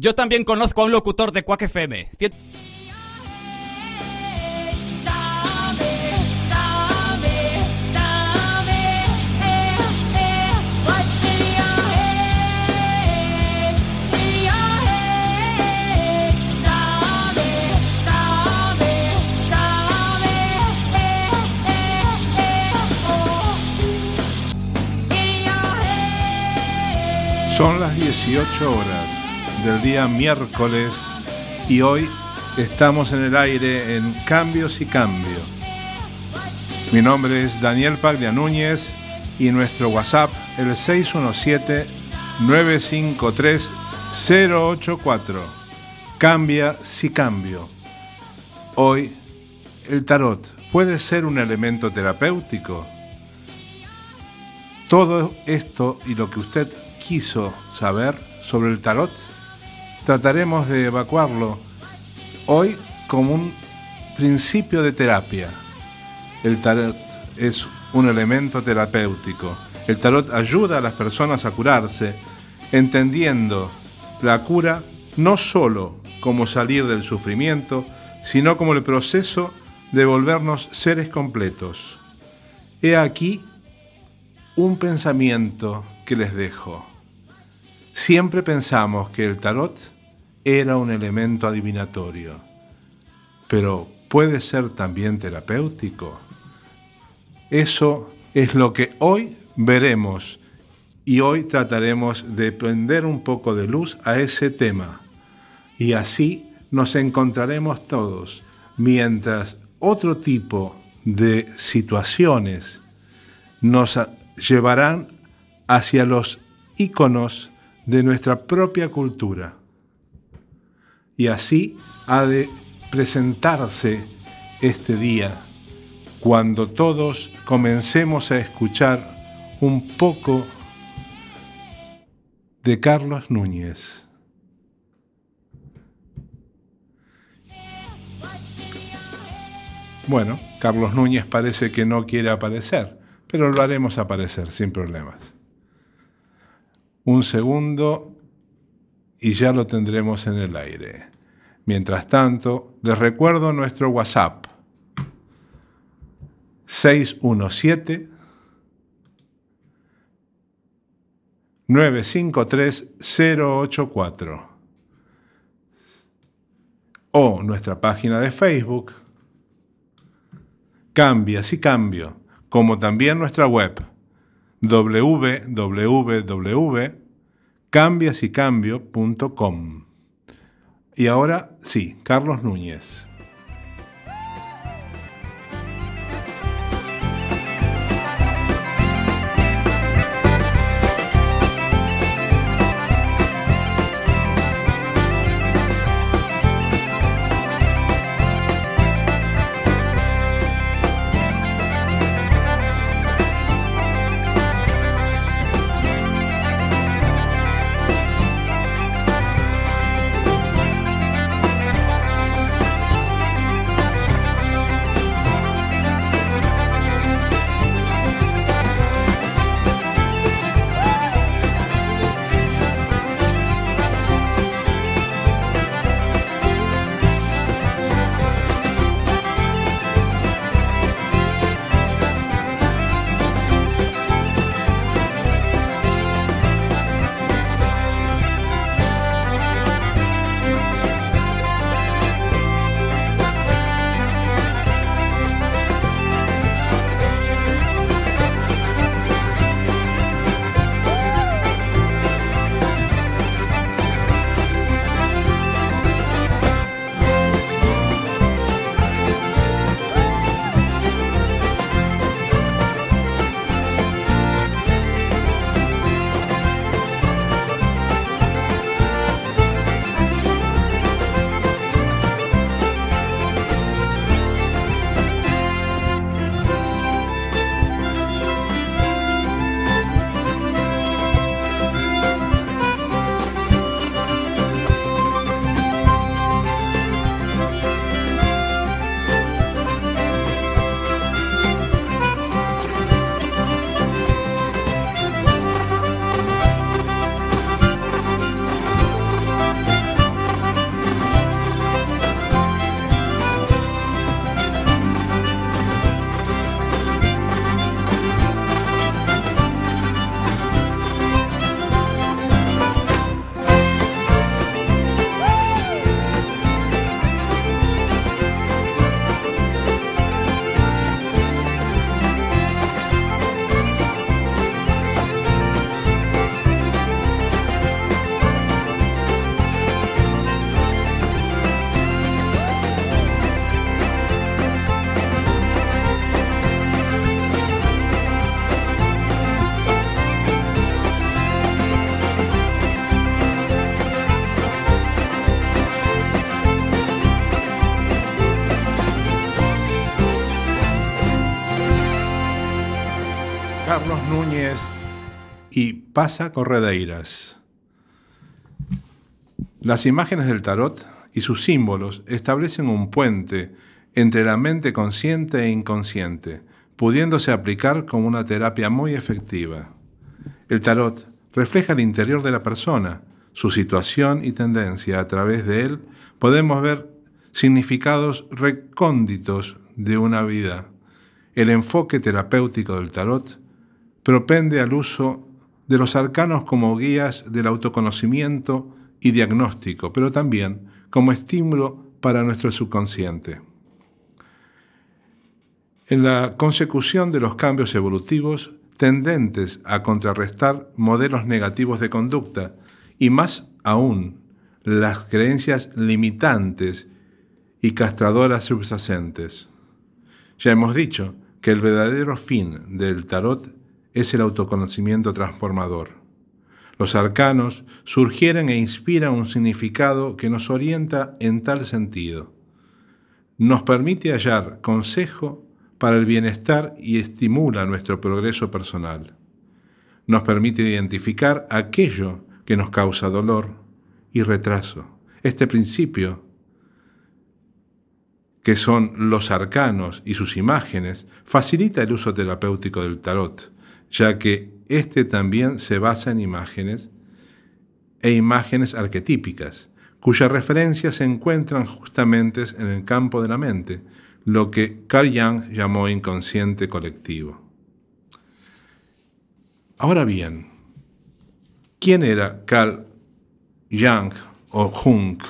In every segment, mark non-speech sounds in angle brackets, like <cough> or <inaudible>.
Yo también conozco a un locutor de Quack FM. Son las 18 horas del día miércoles y hoy estamos en el aire en Cambios y Cambio. Mi nombre es Daniel Paglia Núñez y nuestro WhatsApp el 617-953-084. Cambia si cambio. Hoy el tarot puede ser un elemento terapéutico. Todo esto y lo que usted quiso saber sobre el tarot, trataremos de evacuarlo hoy como un principio de terapia. El tarot es un elemento terapéutico. El tarot ayuda a las personas a curarse, entendiendo la cura no solo como salir del sufrimiento, sino como el proceso de volvernos seres completos. He aquí un pensamiento que les dejo. Siempre pensamos que el tarot era un elemento adivinatorio, pero puede ser también terapéutico. Eso es lo que hoy veremos y hoy trataremos de prender un poco de luz a ese tema. Y así nos encontraremos todos, mientras otro tipo de situaciones nos llevarán hacia los íconos de nuestra propia cultura. Y así ha de presentarse este día, cuando todos comencemos a escuchar un poco de Carlos Núñez. Bueno, Carlos Núñez parece que no quiere aparecer, pero lo haremos aparecer sin problemas un segundo y ya lo tendremos en el aire. Mientras tanto, les recuerdo nuestro WhatsApp. 617 953 084 o nuestra página de Facebook. Cambia si cambio, como también nuestra web www.cambiasycambio.com. Y ahora sí, Carlos. Núñez Pasa Corredeiras. Las imágenes del tarot y sus símbolos establecen un puente entre la mente consciente e inconsciente, pudiéndose aplicar como una terapia muy efectiva. El tarot refleja el interior de la persona, su situación y tendencia. A través de él podemos ver significados recónditos de una vida. El enfoque terapéutico del tarot propende al uso de los arcanos como guías del autoconocimiento y diagnóstico, pero también como estímulo para nuestro subconsciente. En la consecución de los cambios evolutivos tendentes a contrarrestar modelos negativos de conducta y más aún las creencias limitantes y castradoras subyacentes. Ya hemos dicho que el verdadero fin del tarot es el autoconocimiento transformador. Los arcanos surgieren e inspiran un significado que nos orienta en tal sentido. Nos permite hallar consejo para el bienestar y estimula nuestro progreso personal. Nos permite identificar aquello que nos causa dolor y retraso. Este principio, que son los arcanos y sus imágenes, facilita el uso terapéutico del tarot, ya que éste también se basa en imágenes e imágenes arquetípicas, cuyas referencias se encuentran justamente en el campo de la mente, lo que Carl Jung llamó inconsciente colectivo. Ahora bien, ¿quién era Carl Jung o Jung?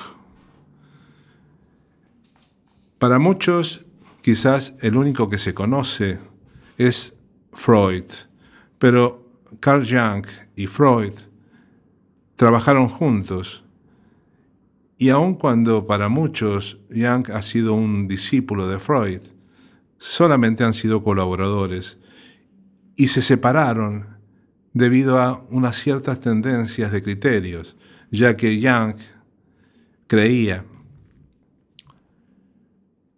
Para muchos, quizás el único que se conoce es Freud, pero Carl Jung y Freud trabajaron juntos y aun cuando para muchos Jung ha sido un discípulo de Freud, solamente han sido colaboradores y se separaron debido a unas ciertas tendencias de criterios, ya que Jung creía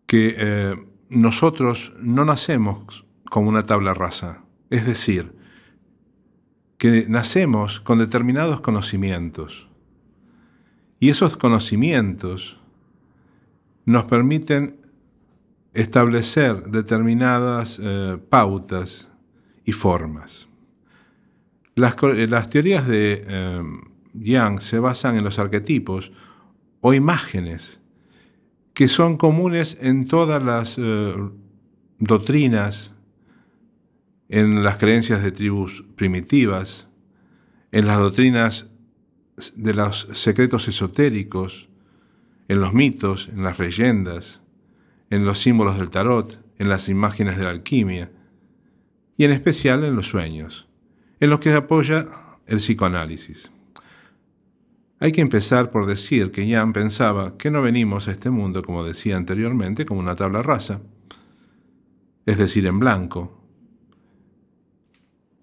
que eh, nosotros no nacemos como una tabla rasa, es decir, que nacemos con determinados conocimientos y esos conocimientos nos permiten establecer determinadas eh, pautas y formas. Las, teorías de eh, Yang se basan en los arquetipos o imágenes que son comunes en todas las eh, doctrinas, en las creencias de tribus primitivas, en las doctrinas de los secretos esotéricos, en los mitos, en las leyendas, en los símbolos del tarot, en las imágenes de la alquimia, y en especial en los sueños, en los que se apoya el psicoanálisis. Hay que empezar por decir que Jan pensaba que no venimos a este mundo, como decía anteriormente, como una tabla rasa, es decir, en blanco,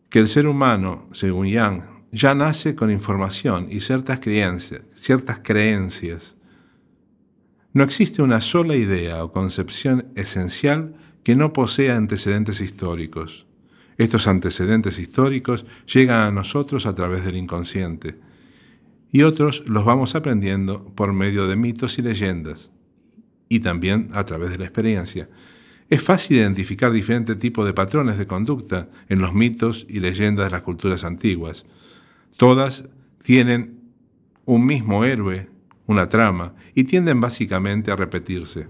que el ser humano, según Jan, ya nace con información y ciertas creencias, ciertas creencias. No existe una sola idea o concepción esencial que no posea antecedentes históricos. Estos antecedentes históricos llegan a nosotros a través del inconsciente y otros los vamos aprendiendo por medio de mitos y leyendas y también a través de la experiencia. Es fácil identificar diferentes tipos de patrones de conducta en los mitos y leyendas de las culturas antiguas. Todas tienen un mismo héroe, una trama, y tienden básicamente a repetirse.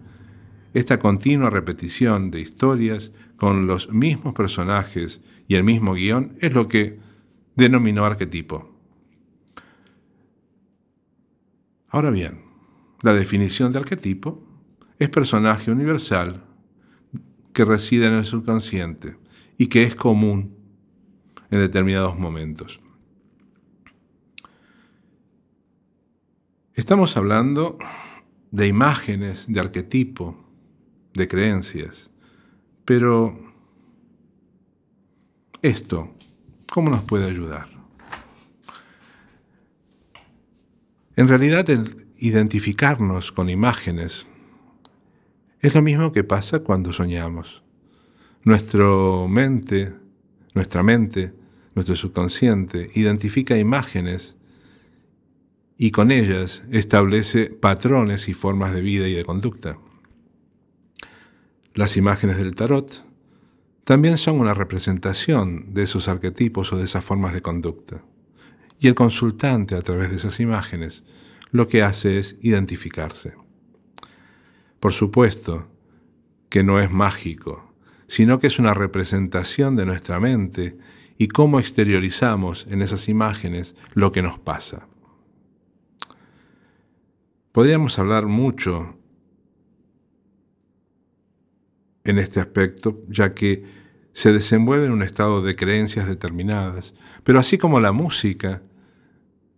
Esta continua repetición de historias con los mismos personajes y el mismo guion es lo que denominó arquetipo. Ahora bien, la definición de arquetipo es personaje universal que reside en el subconsciente y que es común en determinados momentos. Estamos hablando de imágenes, de arquetipo, de creencias, pero esto, ¿cómo nos puede ayudar? En realidad, el identificarnos con imágenes es lo mismo que pasa cuando soñamos. Nuestra mente, nuestra mente nuestro subconsciente, identifica imágenes y con ellas establece patrones y formas de vida y de conducta. Las imágenes del tarot también son una representación de esos arquetipos o de esas formas de conducta. Y el consultante a través de esas imágenes lo que hace es identificarse. Por supuesto que no es mágico, sino que es una representación de nuestra mente y cómo exteriorizamos en esas imágenes lo que nos pasa. Podríamos hablar mucho en este aspecto, ya que se desenvuelve en un estado de creencias determinadas, pero así como la música,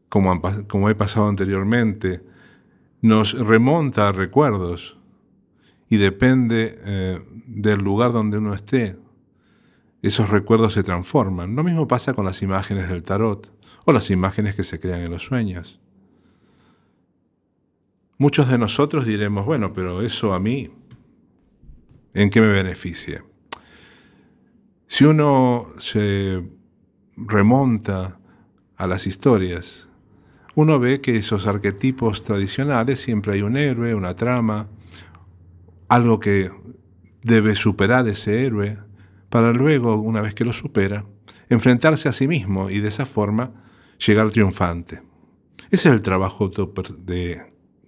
como, he pasado anteriormente, nos remonta a recuerdos y depende eh, del lugar donde uno esté, esos recuerdos se transforman. Lo mismo pasa con las imágenes del tarot o las imágenes que se crean en los sueños. Muchos de nosotros diremos, bueno, pero eso a mí ¿En qué me beneficia? Si uno se remonta a las historias, uno ve que esos arquetipos tradicionales siempre hay un héroe, una trama, algo que debe superar ese héroe, para luego, una vez que lo supera, enfrentarse a sí mismo y de esa forma llegar triunfante. Ese es el trabajo de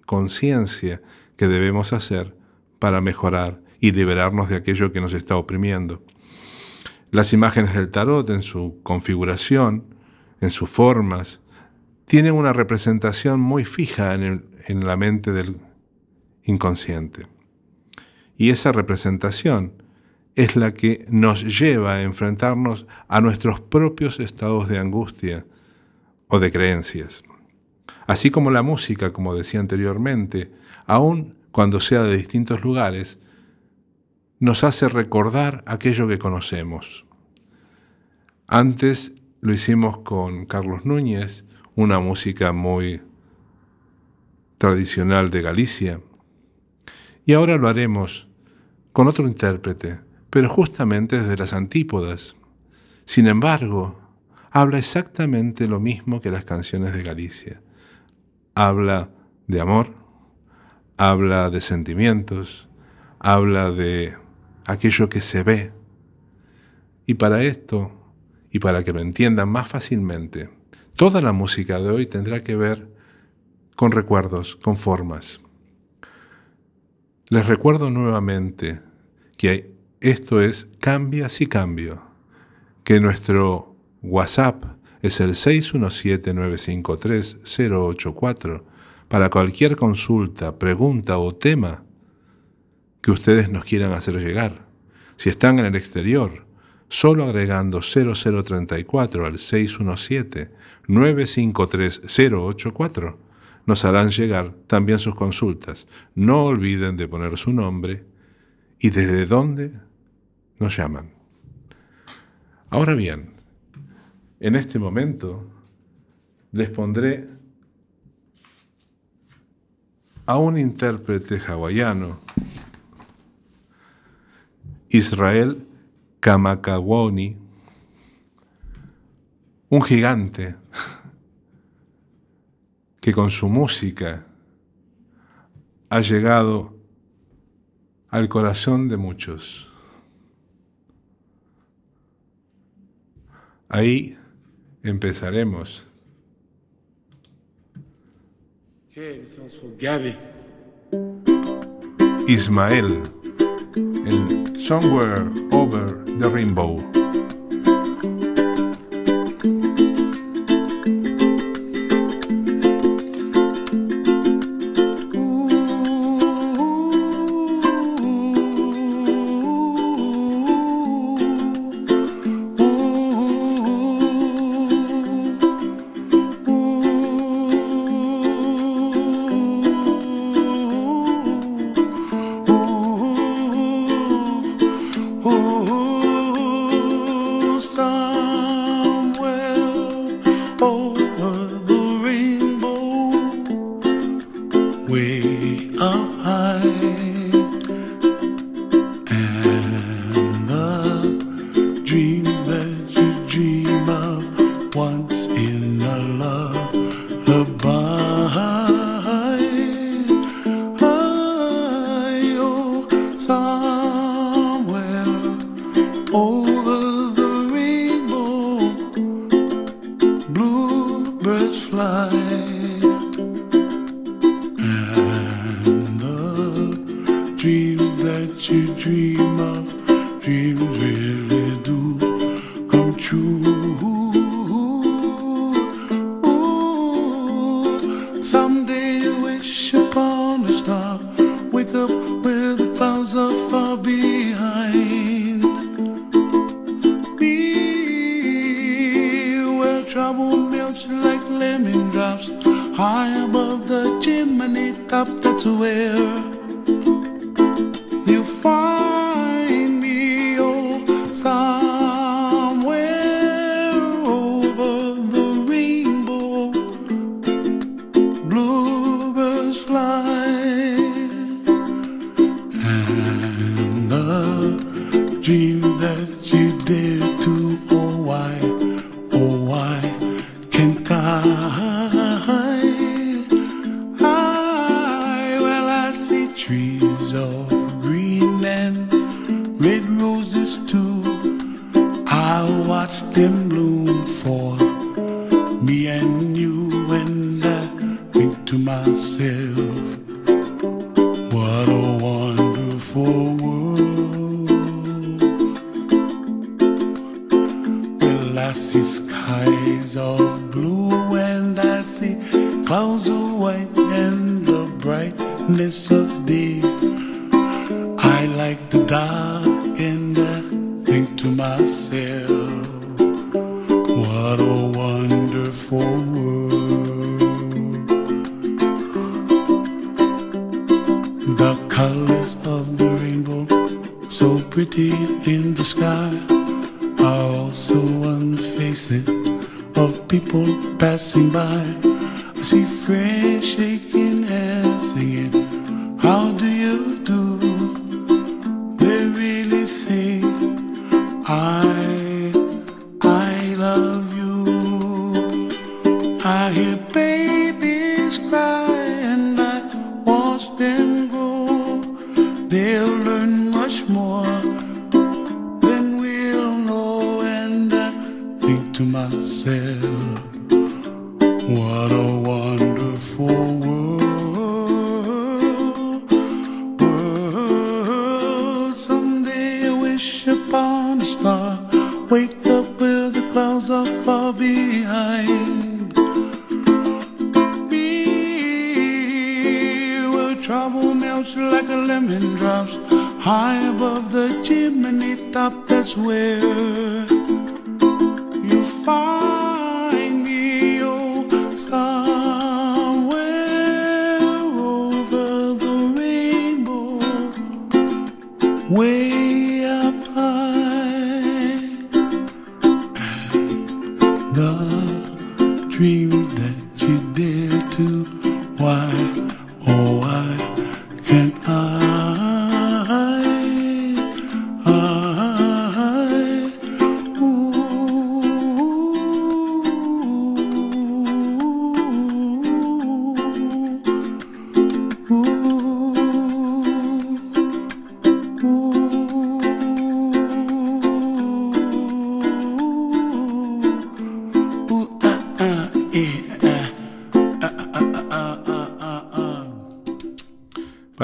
conciencia que debemos hacer para mejorar y liberarnos de aquello que nos está oprimiendo. Las imágenes del tarot en su configuración, en sus formas, tienen una representación muy fija en, en la mente del inconsciente. Y esa representación es la que nos lleva a enfrentarnos a nuestros propios estados de angustia o de creencias. Así como la música, como decía anteriormente, aun cuando sea de distintos lugares, nos hace recordar aquello que conocemos. Antes lo hicimos con Carlos Núñez, una música muy tradicional de Galicia, y ahora lo haremos con otro intérprete, pero justamente desde las antípodas. Sin embargo, habla exactamente lo mismo que las canciones de Galicia. Habla de amor, habla de sentimientos, habla de aquello que se ve. Y para esto, y para que lo entiendan más fácilmente, toda la música de hoy tendrá que ver con recuerdos, con formas. Les recuerdo nuevamente que esto es Cambia si cambio, que nuestro WhatsApp es el 617-953-084 para cualquier consulta, pregunta o tema que ustedes nos quieran hacer llegar. Si están en el exterior, solo agregando 0034 al 617-953-084, nos harán llegar también sus consultas. No olviden de poner su nombre y desde dónde nos llaman. Ahora bien, en este momento les pondré a un intérprete hawaiano Israel Kamakawoni, un gigante que con su música ha llegado al corazón de muchos. Ahí empezaremos. Ismael, el Somewhere Over the Rainbow. Dark and I think to myself what a wonderful world. The colors of the rainbow, so pretty in the sky, are also on the faces of people passing by.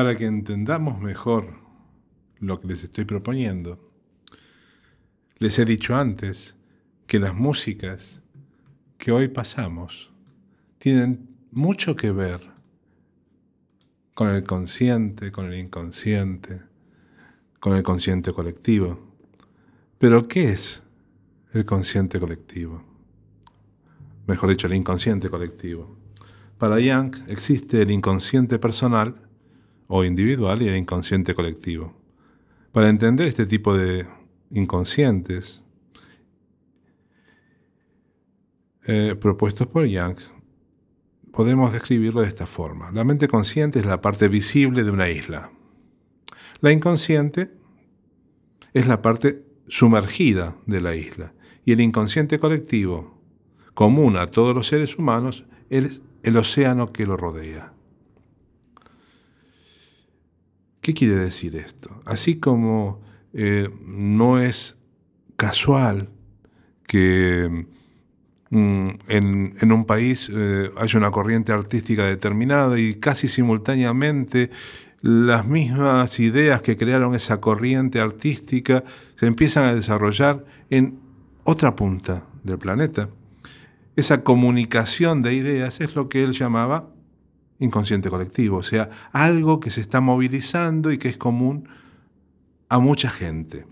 Para que entendamos mejor lo que les estoy proponiendo, les he dicho antes que las músicas que hoy pasamos tienen mucho que ver con el consciente, con el inconsciente, con el consciente colectivo. Pero ¿qué es el consciente colectivo? Mejor dicho, el inconsciente colectivo. Para Young existe el inconsciente personal o individual y el inconsciente colectivo. Para entender este tipo de inconscientes eh, propuestos por Young, podemos describirlo de esta forma. La mente consciente es la parte visible de una isla. La inconsciente es la parte sumergida de la isla. Y el inconsciente colectivo, común a todos los seres humanos, es el océano que lo rodea. ¿Qué quiere decir esto? Así como eh, no es casual que mm, en, un país eh, haya una corriente artística determinada y casi simultáneamente las mismas ideas que crearon esa corriente artística se empiezan a desarrollar en otra punta del planeta. Esa comunicación de ideas es lo que él llamaba inconsciente colectivo, o sea, algo que se está movilizando y que es común a mucha gente.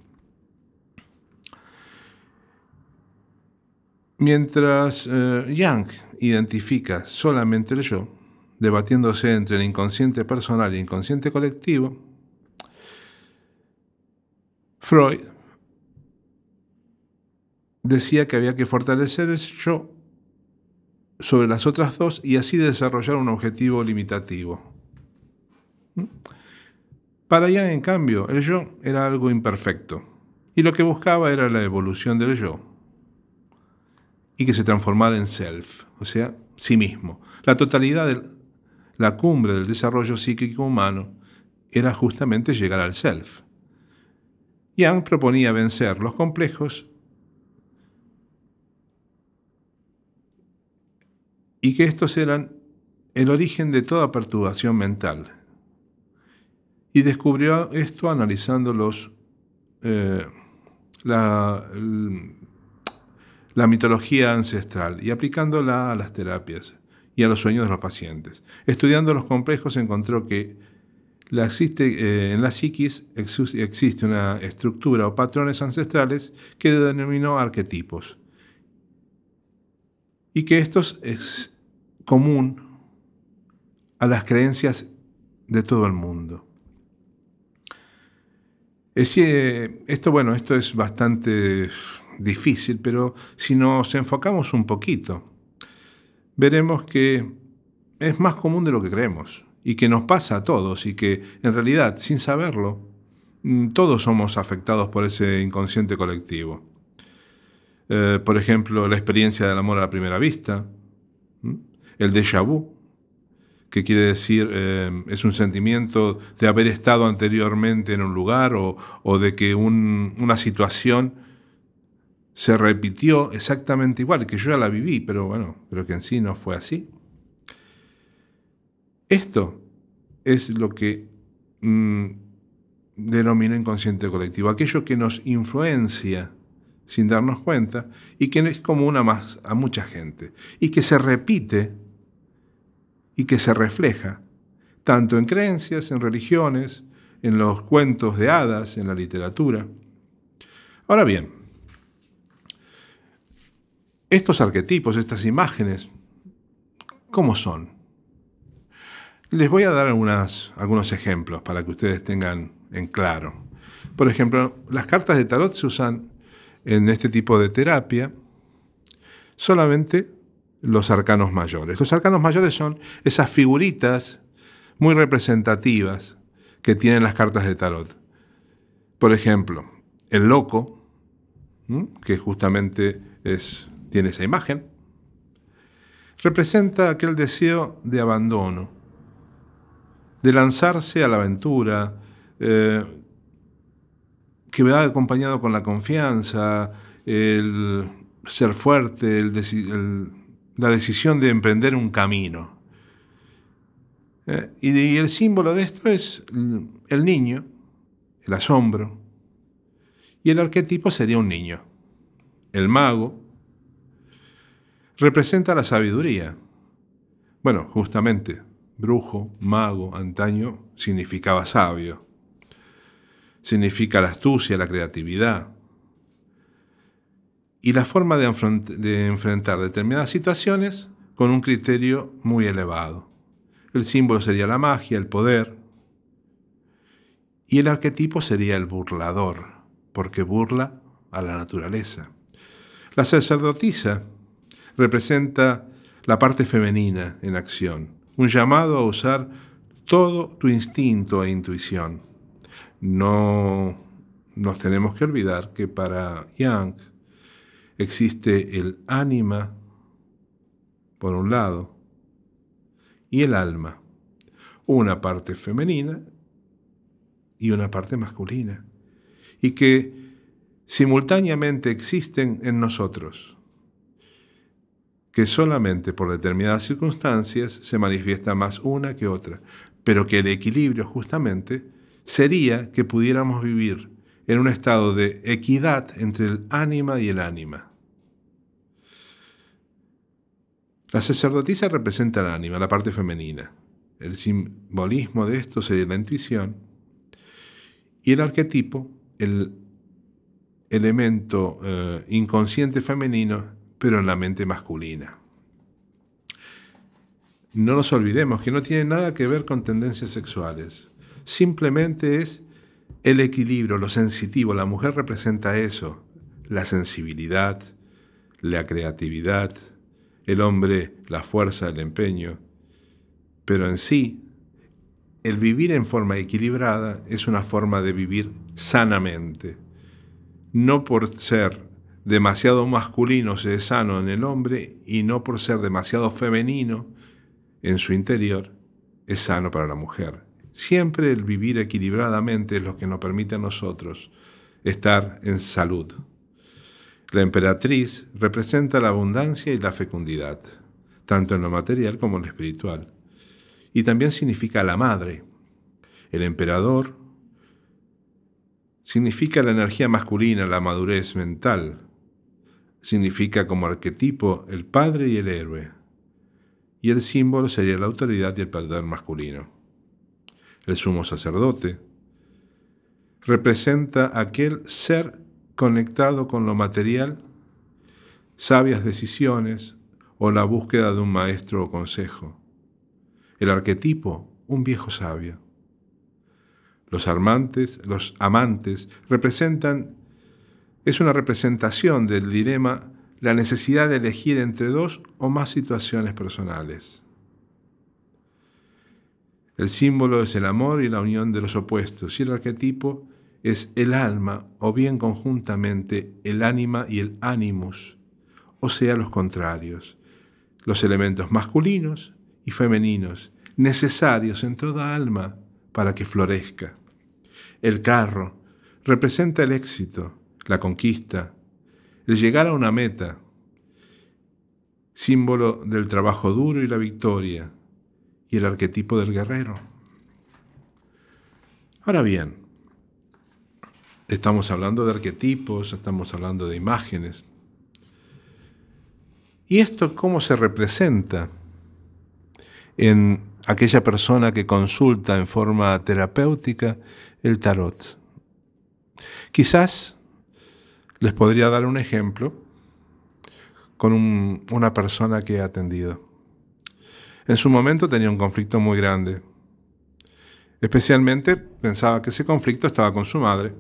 Mientras eh, Young identifica solamente el yo, debatiéndose entre el inconsciente personal e inconsciente colectivo, Freud decía que había que fortalecer el yo sobre las otras dos y así desarrollar un objetivo limitativo. Para Jan, en cambio, el yo era algo imperfecto y lo que buscaba era la evolución del yo y que se transformara en self, o sea, sí mismo. La totalidad de la cumbre del desarrollo psíquico humano era justamente llegar al self. Yang proponía vencer los complejos y que estos eran el origen de toda perturbación mental. Y descubrió esto analizando los, eh, la, mitología ancestral y aplicándola a las terapias y a los sueños de los pacientes. Estudiando los complejos encontró que existe, eh, en la psiquis existe una estructura o patrones ancestrales que denominó arquetipos y que estos es común a las creencias de todo el mundo. esto, bueno, esto es bastante difícil, pero si nos enfocamos un poquito, veremos que es más común de lo que creemos y que nos pasa a todos y que en realidad, sin saberlo, mm, todos somos afectados por ese inconsciente colectivo. Eh, por ejemplo, la experiencia del amor a la primera vista, el déjà vu, que quiere decir eh, es un sentimiento de haber estado anteriormente en un lugar o, de que una situación se repitió exactamente igual, que yo ya la viví, pero bueno, pero que en sí no fue así. Esto es lo que mm, denomino inconsciente colectivo, aquello que nos influencia sin darnos cuenta y que es común a, más, a mucha gente y que se repite y que se refleja tanto en creencias, en religiones, en los cuentos de hadas, en la literatura. Ahora bien, estos arquetipos, estas imágenes, ¿cómo son? Les voy a dar algunos ejemplos para que ustedes tengan en claro. Por ejemplo, las cartas de tarot se usan en este tipo de terapia solamente los arcanos mayores. Los arcanos mayores son esas figuritas muy representativas que tienen las cartas de tarot. Por ejemplo, el loco, que justamente es, tiene esa imagen, representa aquel deseo de abandono, de lanzarse a la aventura, eh, que va acompañado con la confianza, el ser fuerte, la decisión de emprender un camino. Eh, y, el símbolo de esto es el niño, el asombro, y el arquetipo sería un niño. El mago representa la sabiduría. Bueno, justamente, brujo, mago, antaño, significaba sabio. Significa la astucia, la creatividad, y la forma de, enfrentar determinadas situaciones con un criterio muy elevado. El símbolo sería la magia, el poder, y el arquetipo sería el burlador, porque burla a la naturaleza. La sacerdotisa representa la parte femenina en acción, un llamado a usar todo tu instinto e intuición. No nos tenemos que olvidar que para Young existe el ánima, por un lado, y el alma, una parte femenina y una parte masculina, y que simultáneamente existen en nosotros, que solamente por determinadas circunstancias se manifiesta más una que otra, pero que el equilibrio justamente sería que pudiéramos vivir en un estado de equidad entre el ánima y el ánima. La sacerdotisa representa el ánima, la parte femenina. El simbolismo de esto sería la intuición. Y el arquetipo, el elemento eh, inconsciente femenino, pero en la mente masculina. No nos olvidemos que no tiene nada que ver con tendencias sexuales. Simplemente es el equilibrio, lo sensitivo. La mujer representa eso, la sensibilidad, la creatividad, el hombre la fuerza, el empeño. Pero en sí, el vivir en forma equilibrada es una forma de vivir sanamente. No por ser demasiado masculino se es sano en el hombre y no por ser demasiado femenino en su interior es sano para la mujer. Siempre el vivir equilibradamente es lo que nos permite a nosotros estar en salud. La emperatriz representa la abundancia y la fecundidad, tanto en lo material como en lo espiritual. Y también significa la madre. El emperador significa la energía masculina, la madurez mental. Significa como arquetipo el padre y el héroe. Y el símbolo sería la autoridad y el poder masculino el sumo sacerdote, representa aquel ser conectado con lo material, sabias decisiones o la búsqueda de un maestro o consejo. El arquetipo, un viejo sabio. Los amantes, los amantes representan, es una representación del dilema, la necesidad de elegir entre dos o más situaciones personales. El símbolo es el amor y la unión de los opuestos y el arquetipo es el alma o bien conjuntamente el ánima y el animus, o sea, los contrarios, los elementos masculinos y femeninos necesarios en toda alma para que florezca. El carro representa el éxito, la conquista, el llegar a una meta, símbolo del trabajo duro y la victoria, y el arquetipo del guerrero. Ahora bien, estamos hablando de arquetipos, estamos hablando de imágenes. ¿Y esto cómo se representa en aquella persona que consulta en forma terapéutica el tarot? Quizás les podría dar un ejemplo con una persona que he atendido. En su momento tenía un conflicto muy grande. Especialmente pensaba que ese conflicto estaba con su madre,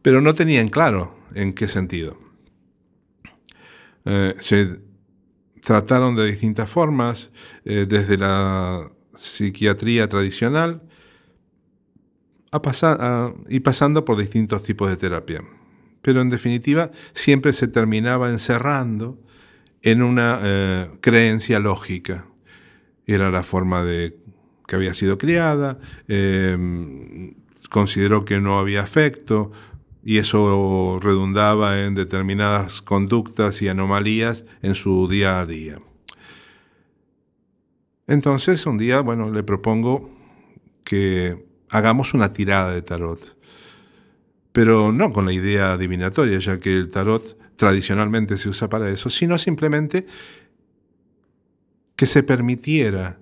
pero no tenía en claro en qué sentido. Eh, se trataron de distintas formas, eh, desde la psiquiatría tradicional y pasando por distintos tipos de terapia. Pero en definitiva siempre se terminaba encerrando en una eh, creencia lógica. Era la forma de que había sido criada, eh, consideró que no había afecto y eso redundaba en determinadas conductas y anomalías en su día a día. Entonces un día, bueno, le propongo que hagamos una tirada de tarot, pero no con la idea adivinatoria, ya que el tarot tradicionalmente se usa para eso, sino simplemente que se permitiera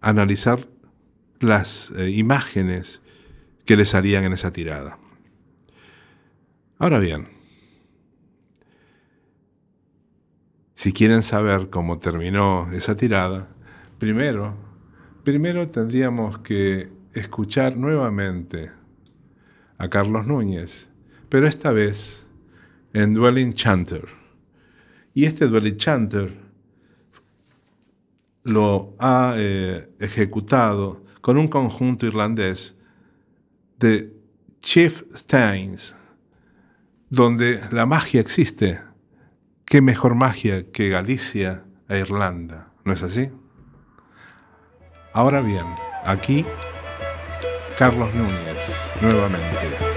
analizar las eh, imágenes que le salían en esa tirada. Ahora bien, si quieren saber cómo terminó esa tirada, primero, primero tendríamos que escuchar nuevamente a Carlos Núñez, pero esta vez en Dwelling Chanter. Y este Dwelling Chanter lo ha eh, ejecutado con un conjunto irlandés de Chief Steins, donde la magia existe. ¿Qué mejor magia que Galicia e Irlanda? ¿No es así? Ahora bien, aquí Carlos Núñez, nuevamente.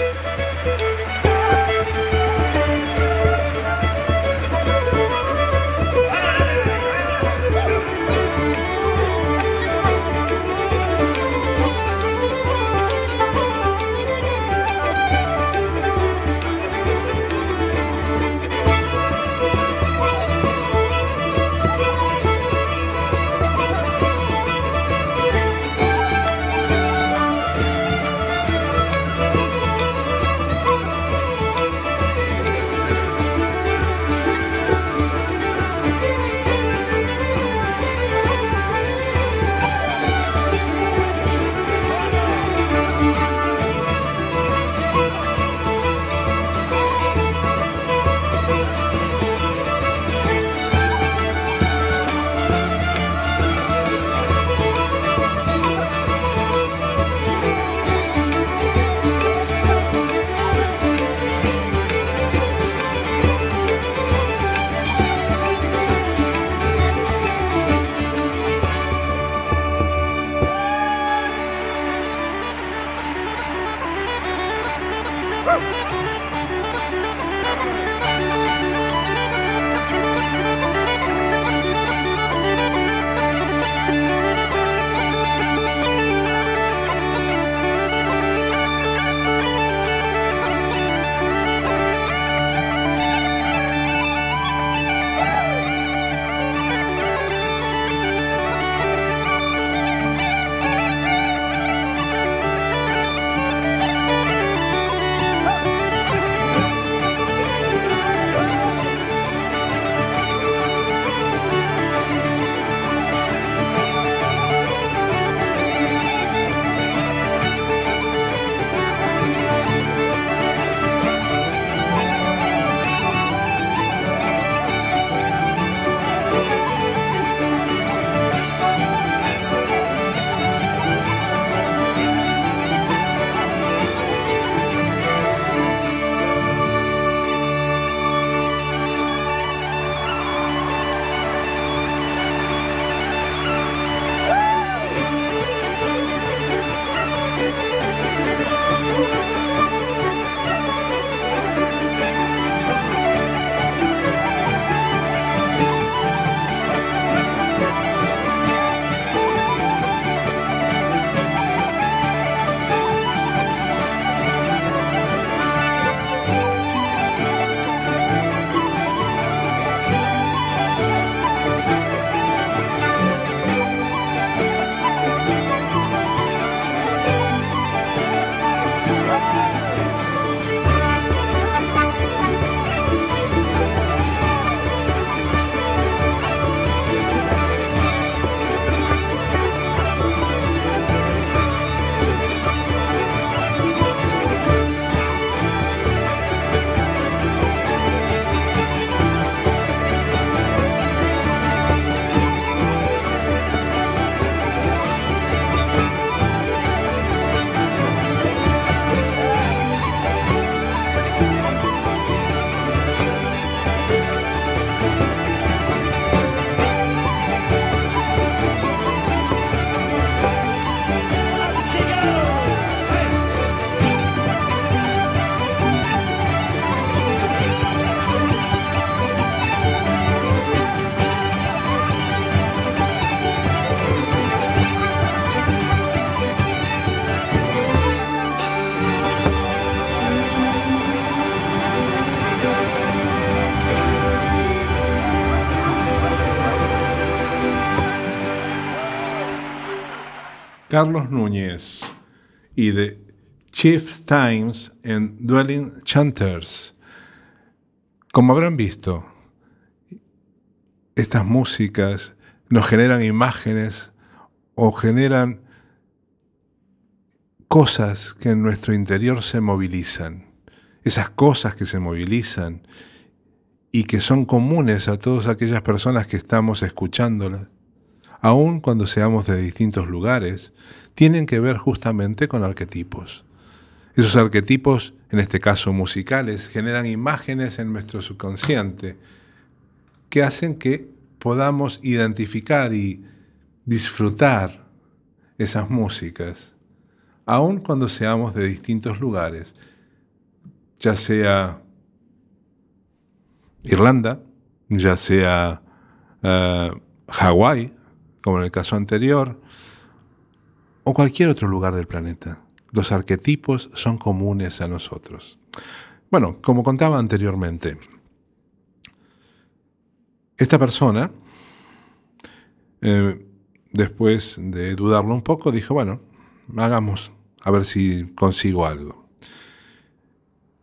Carlos Núñez y de Chief Times en Dwelling Chanters. Como habrán visto, estas músicas nos generan imágenes o generan cosas que en nuestro interior se movilizan. Esas cosas que se movilizan y que son comunes a todas aquellas personas que estamos escuchándolas, aun cuando seamos de distintos lugares, tienen que ver justamente con arquetipos. Esos arquetipos, en este caso musicales, generan imágenes en nuestro subconsciente que hacen que podamos identificar y disfrutar esas músicas, aun cuando seamos de distintos lugares, ya sea Irlanda, ya sea uh, Hawái, como en el caso anterior, o cualquier otro lugar del planeta. Los arquetipos son comunes a nosotros. Bueno, como contaba anteriormente, esta persona, eh, después de dudarlo un poco, dijo, bueno, hagamos, a ver si consigo algo.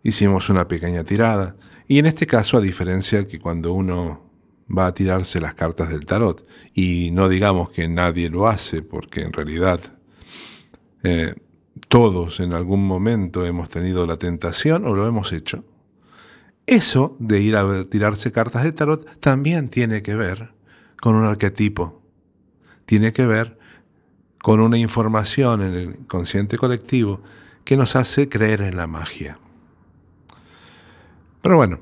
Hicimos una pequeña tirada, y en este caso, a diferencia que cuando uno va a tirarse las cartas del tarot, y no digamos que nadie lo hace, porque en realidad eh, todos en algún momento hemos tenido la tentación o lo hemos hecho. Eso de ir a tirarse cartas de tarot también tiene que ver con un arquetipo. Tiene que ver con una información en el consciente colectivo que nos hace creer en la magia. Pero bueno,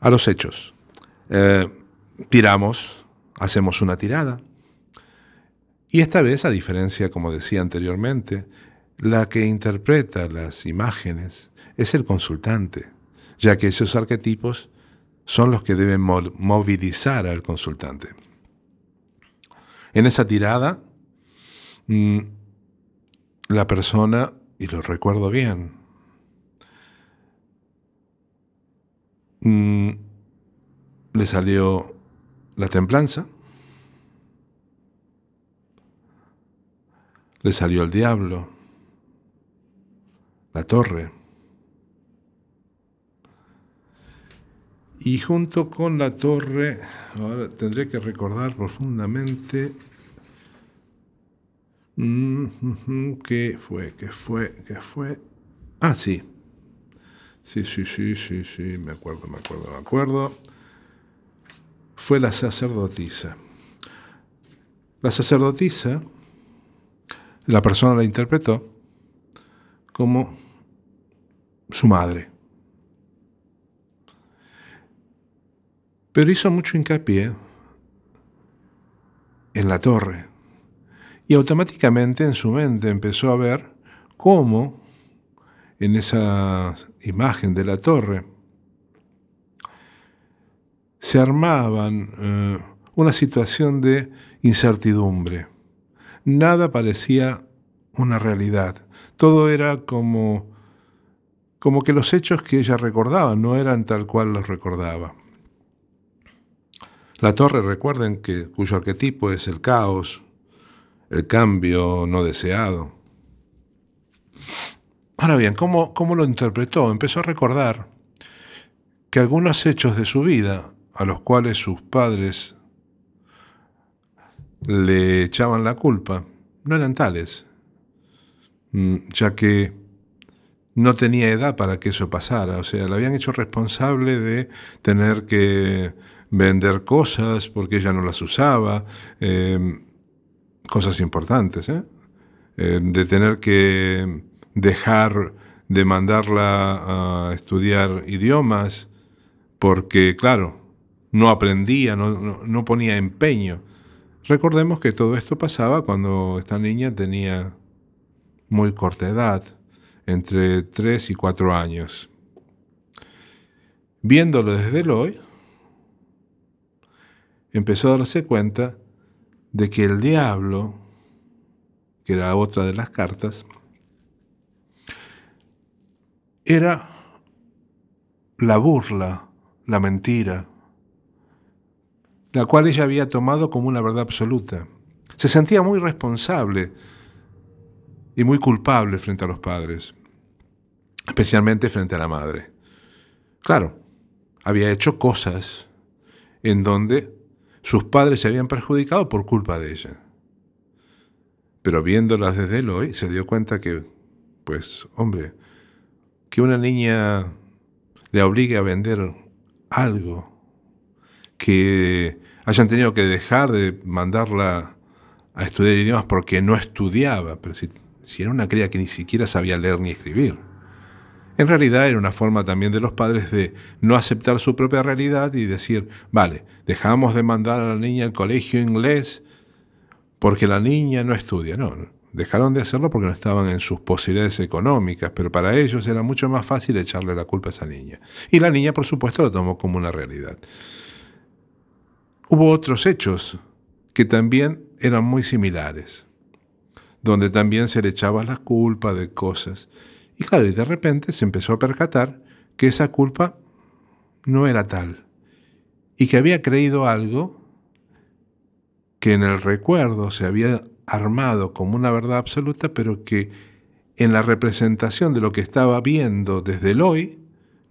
a los hechos. Eh, tiramos, hacemos una tirada. Y esta vez, a diferencia, como decía anteriormente, la que interpreta las imágenes es el consultante, ya que esos arquetipos son los que deben movilizar al consultante. En esa tirada, mm, la persona, y lo recuerdo bien, mm, le salió la templanza, le salió el diablo, la torre. Y junto con la torre, ahora tendré que recordar profundamente mm, qué fue, qué fue, qué fue. Ah, sí. Sí, sí, sí, sí, sí, me acuerdo, me acuerdo, me acuerdo. Fue la sacerdotisa. La sacerdotisa, la persona la interpretó como su madre. Pero hizo mucho hincapié en la torre y automáticamente en su mente empezó a ver cómo en esa imagen de la torre se armaban eh, una situación de incertidumbre. Nada parecía una realidad. Todo era como como que los hechos que ella recordaba no eran tal cual los recordaba. La torre, recuerden que cuyo arquetipo es el caos, el cambio no deseado. Ahora bien, ¿cómo, ¿cómo lo interpretó? Empezó a recordar que algunos hechos de su vida, a los cuales sus padres le echaban la culpa, no eran tales, mm, ya que no tenía edad para que eso pasara. O sea, la habían hecho responsable de tener que vender cosas porque ella no las usaba, em, cosas importantes, ¿eh? Em, de tener que dejar de mandarla a estudiar idiomas porque, claro, no aprendía, no, no ponía empeño. Recordemos que todo esto pasaba cuando esta niña tenía muy corta edad entre 3 y 4 años. Viéndolo desde el hoy, empezó a darse cuenta de que el diablo, que era otra de las cartas, era la burla, la mentira, la cual ella había tomado como una verdad absoluta. Se sentía muy responsable y muy culpable frente a los padres, especialmente frente a la madre. Claro, había hecho cosas en donde sus padres se habían perjudicado por culpa de ella. Pero viéndolas desde él hoy, se dio cuenta que, pues, hombre, que una niña le obligue a vender algo, que hayan tenido que dejar de mandarla a estudiar idiomas porque no estudiaba, pero si, era una cría que ni siquiera sabía leer ni escribir. En realidad era una forma también de los padres de no aceptar su propia realidad y decir, vale, dejamos de mandar a la niña al colegio inglés porque la niña no estudia. No, dejaron de hacerlo porque no estaban en sus posibilidades económicas, pero para ellos era mucho más fácil echarle la culpa a esa niña. Y la niña, por supuesto, lo tomó como una realidad. Hubo otros hechos que también eran muy similares, donde también se le echaba la culpa de cosas y claro, y de repente se empezó a percatar que esa culpa no era tal y que había creído algo que en el recuerdo se había armado como una verdad absoluta, pero que en la representación de lo que estaba viendo desde el hoy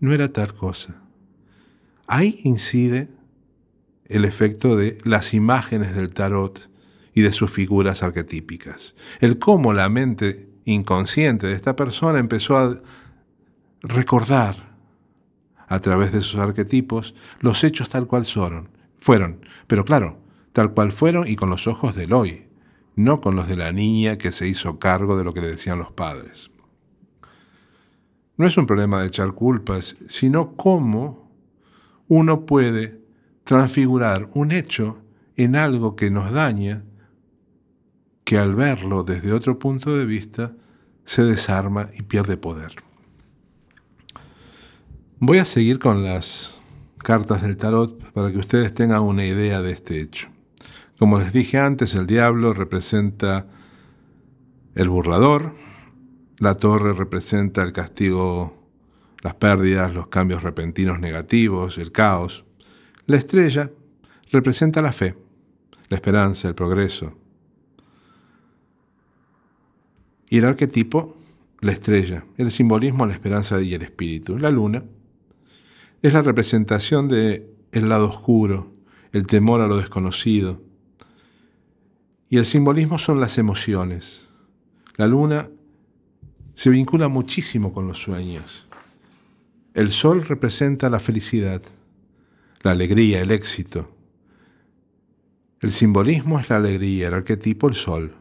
no era tal cosa. Ahí incide el efecto de las imágenes del tarot y de sus figuras arquetípicas. El cómo la mente inconsciente de esta persona empezó a recordar a través de sus arquetipos los hechos tal cual fueron, fueron, pero claro, tal cual fueron y con los ojos del hoy, no con los de la niña que se hizo cargo de lo que le decían los padres. No es un problema de echar culpas, sino cómo uno puede transfigurar un hecho en algo que nos daña que al verlo desde otro punto de vista se desarma y pierde poder. Voy a seguir con las cartas del tarot para que ustedes tengan una idea de este hecho. Como les dije antes, el diablo representa el burlador, la torre representa el castigo, las pérdidas, los cambios repentinos negativos, el caos. La estrella representa la fe, la esperanza, el progreso, Y el arquetipo, la estrella, el simbolismo, la esperanza y el espíritu. La luna es la representación de lado oscuro, el temor a lo desconocido. Y el simbolismo son las emociones. La luna se vincula muchísimo con los sueños. El sol representa la felicidad, la alegría, el éxito. El simbolismo es la alegría, el arquetipo el sol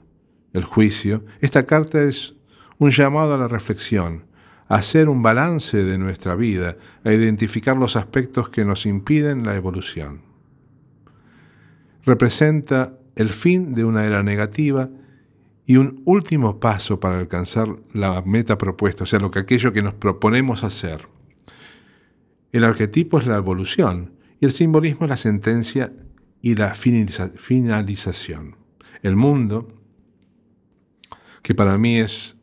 el juicio, esta carta es un llamado a la reflexión, a hacer un balance de nuestra vida, a identificar los aspectos que nos impiden la evolución. Representa el fin de una era negativa y un último paso para alcanzar la meta propuesta, o sea, lo que aquello que nos proponemos hacer. El arquetipo es la evolución y el simbolismo es la sentencia y la finalización. El mundo que para mí es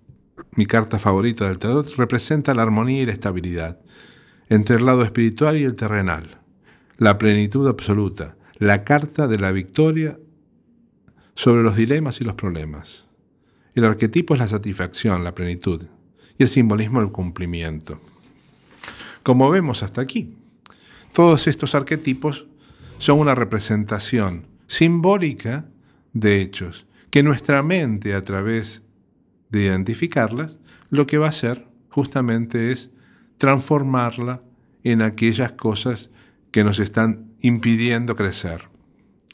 mi carta favorita del tarot, representa la armonía y la estabilidad entre el lado espiritual y el terrenal, la plenitud absoluta, la carta de la victoria sobre los dilemas y los problemas. El arquetipo es la satisfacción, la plenitud, y el simbolismo el cumplimiento. Como vemos hasta aquí, todos estos arquetipos son una representación simbólica de hechos que nuestra mente a través de identificarlas, lo que va a hacer justamente es transformarla en aquellas cosas que nos están impidiendo crecer.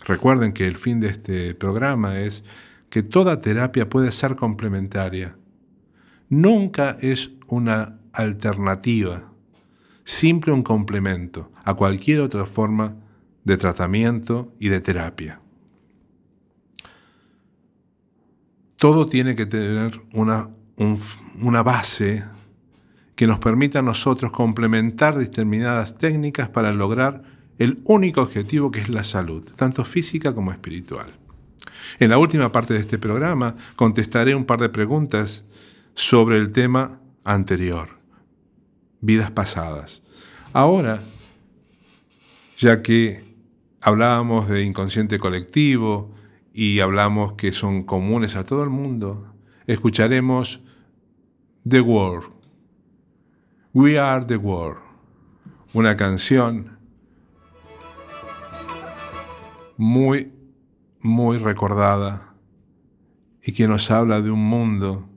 Recuerden que el fin de este programa es que toda terapia puede ser complementaria. Nunca es una alternativa, simple un complemento a cualquier otra forma de tratamiento y de terapia. todo tiene que tener una, una base que nos permita a nosotros complementar determinadas técnicas para lograr el único objetivo que es la salud, tanto física como espiritual. En la última parte de este programa contestaré un par de preguntas sobre el tema anterior, vidas pasadas. Ahora, ya que hablábamos de inconsciente colectivo, y hablamos que son comunes a todo el mundo, escucharemos The World. We Are the World. Una canción muy, muy recordada y que nos habla de un mundo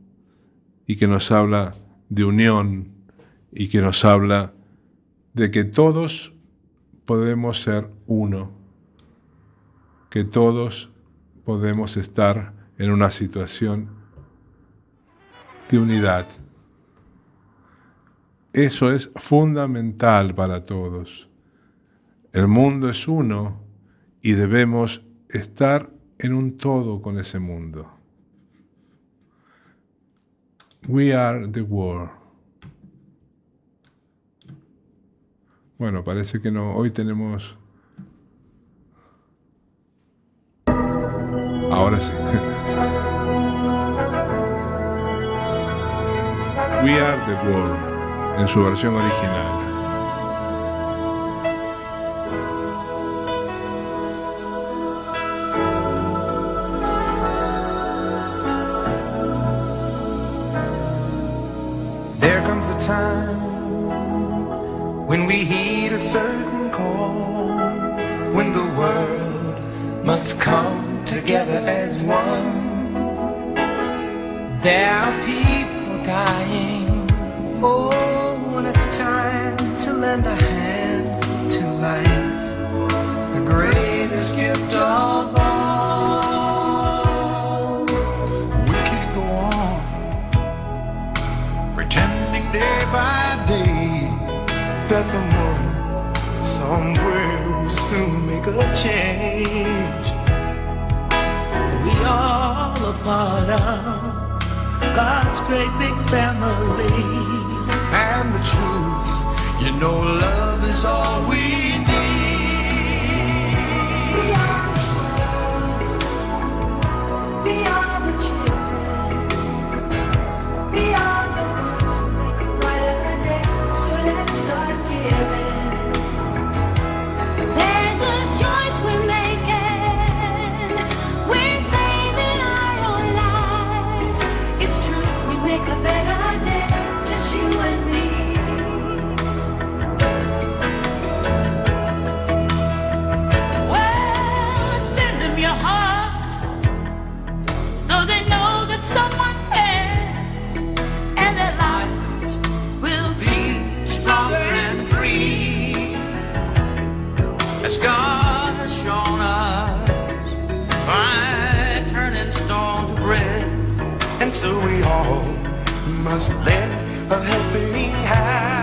y que nos habla de unión y que nos habla de que todos podemos ser uno, que todos podemos estar en una situación de unidad. Eso es fundamental para todos. El mundo es uno y debemos estar en un todo con ese mundo. We are the world. Bueno, parece que no. Hoy tenemos. Ahora sí. <laughs> We are the world en su versión original. Must lend a helping hand.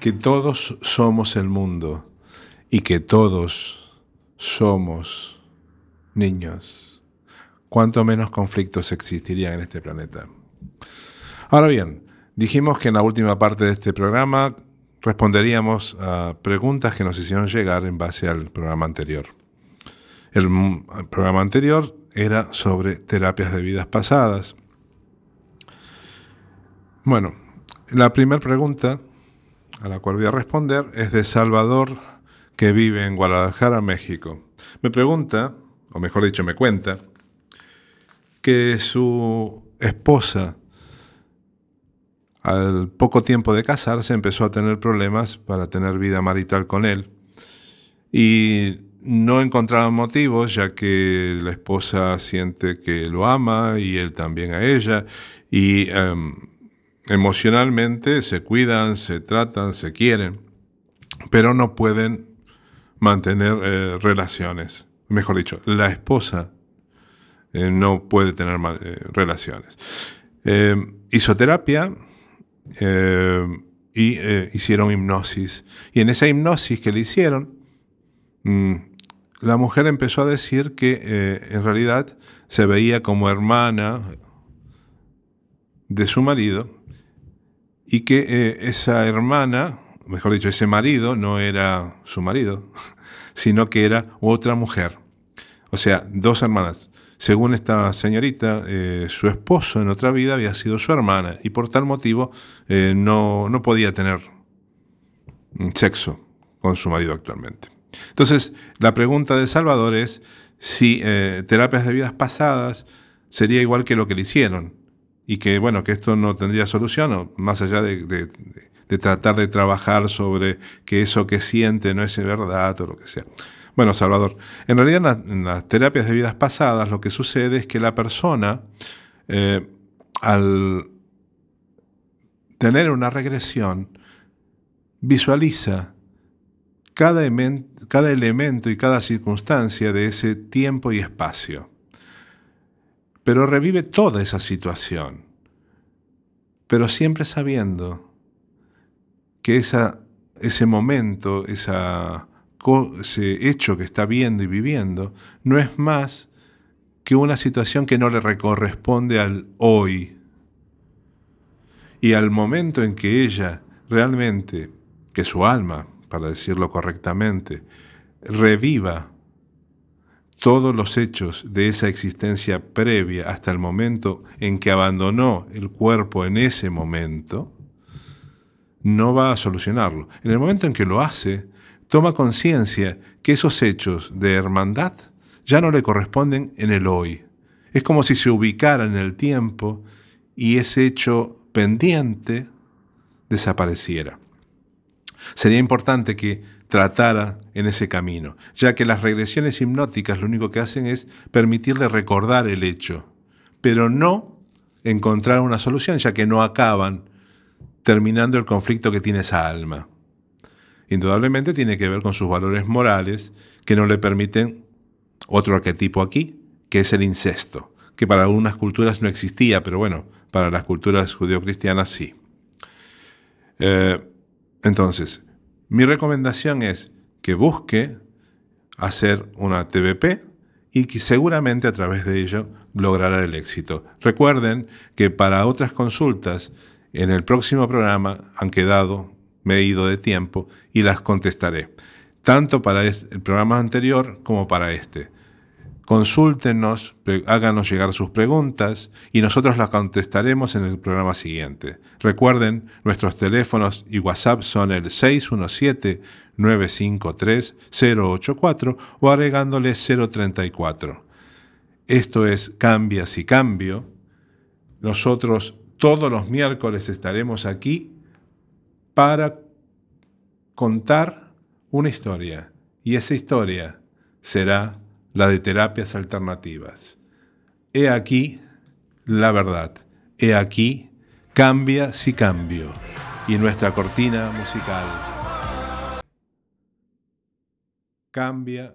Que todos somos el mundo y que todos somos niños, cuánto menos conflictos existirían en este planeta. Ahora bien, dijimos que en la última parte de este programa responderíamos a preguntas que nos hicieron llegar en base al programa anterior. El programa anterior era sobre terapias de vidas pasadas. Bueno, la primera pregunta a la cual voy a responder es de Salvador, que vive en Guadalajara, México. Me pregunta, o mejor dicho, me cuenta, que su esposa, al poco tiempo de casarse, empezó a tener problemas para tener vida marital con él. Y no encontraban motivos, ya que la esposa siente que lo ama y él también a ella. Y em, emocionalmente se cuidan, se tratan, se quieren, pero no pueden mantener eh, relaciones. Mejor dicho, la esposa eh, no puede tener eh, relaciones. Eh, hizo terapia eh, y hicieron hipnosis. Y en esa hipnosis que le hicieron, mm, la mujer empezó a decir que en realidad se veía como hermana de su marido y que eh, esa hermana, mejor dicho, ese marido no era su marido, <laughs> sino que era otra mujer. O sea, dos hermanas. Según esta señorita, eh, su esposo en otra vida había sido su hermana y por tal motivo eh, no, no podía tener sexo con su marido actualmente. Entonces, la pregunta de Salvador es si terapias de vidas pasadas sería igual que lo que le hicieron y que, bueno, que esto no tendría solución, más allá de, de- tratar de trabajar sobre que eso que siente no es verdad o lo que sea. Bueno, Salvador, en realidad en, la- en las terapias de vidas pasadas lo que sucede es que la persona, eh, al tener una regresión, visualiza cada, cada elemento y cada circunstancia de ese tiempo y espacio. Pero revive toda esa situación, pero siempre sabiendo que ese momento, ese hecho que está viendo y viviendo, no es más que una situación que no le corresponde al hoy. Y al momento en que ella realmente, que su alma, para decirlo correctamente, reviva todos los hechos de esa existencia previa hasta el momento en que abandonó el cuerpo en ese momento, no va a solucionarlo. En el momento en que lo hace, toma conciencia que esos hechos de hermandad ya no le corresponden en el hoy. Es como si se ubicara en el tiempo y ese hecho pendiente desapareciera. Sería importante que tratara en ese camino, ya que las regresiones hipnóticas lo único que hacen es permitirle recordar el hecho, pero no encontrar una solución, ya que no acaban terminando el conflicto que tiene esa alma. Indudablemente tiene que ver con sus valores morales que no le permiten otro arquetipo aquí, que es el incesto, que para algunas culturas no existía, pero bueno, para las culturas judeocristianas sí. Eh, entonces, mi recomendación es que busque hacer una TVP y que seguramente a través de ello logrará el éxito. Recuerden que para otras consultas en el próximo programa han quedado, me he ido de tiempo y las contestaré, tanto para el programa anterior como para este. Consúltenos, háganos llegar sus preguntas y nosotros las contestaremos en el programa siguiente. Recuerden, nuestros teléfonos y WhatsApp son el 617-953-084 o agregándole 034. Esto es Cambia si Cambio. Nosotros todos los miércoles estaremos aquí para contar una historia y esa historia será la de terapias alternativas. He aquí la verdad. He aquí cambia si cambio. Y nuestra cortina musical cambia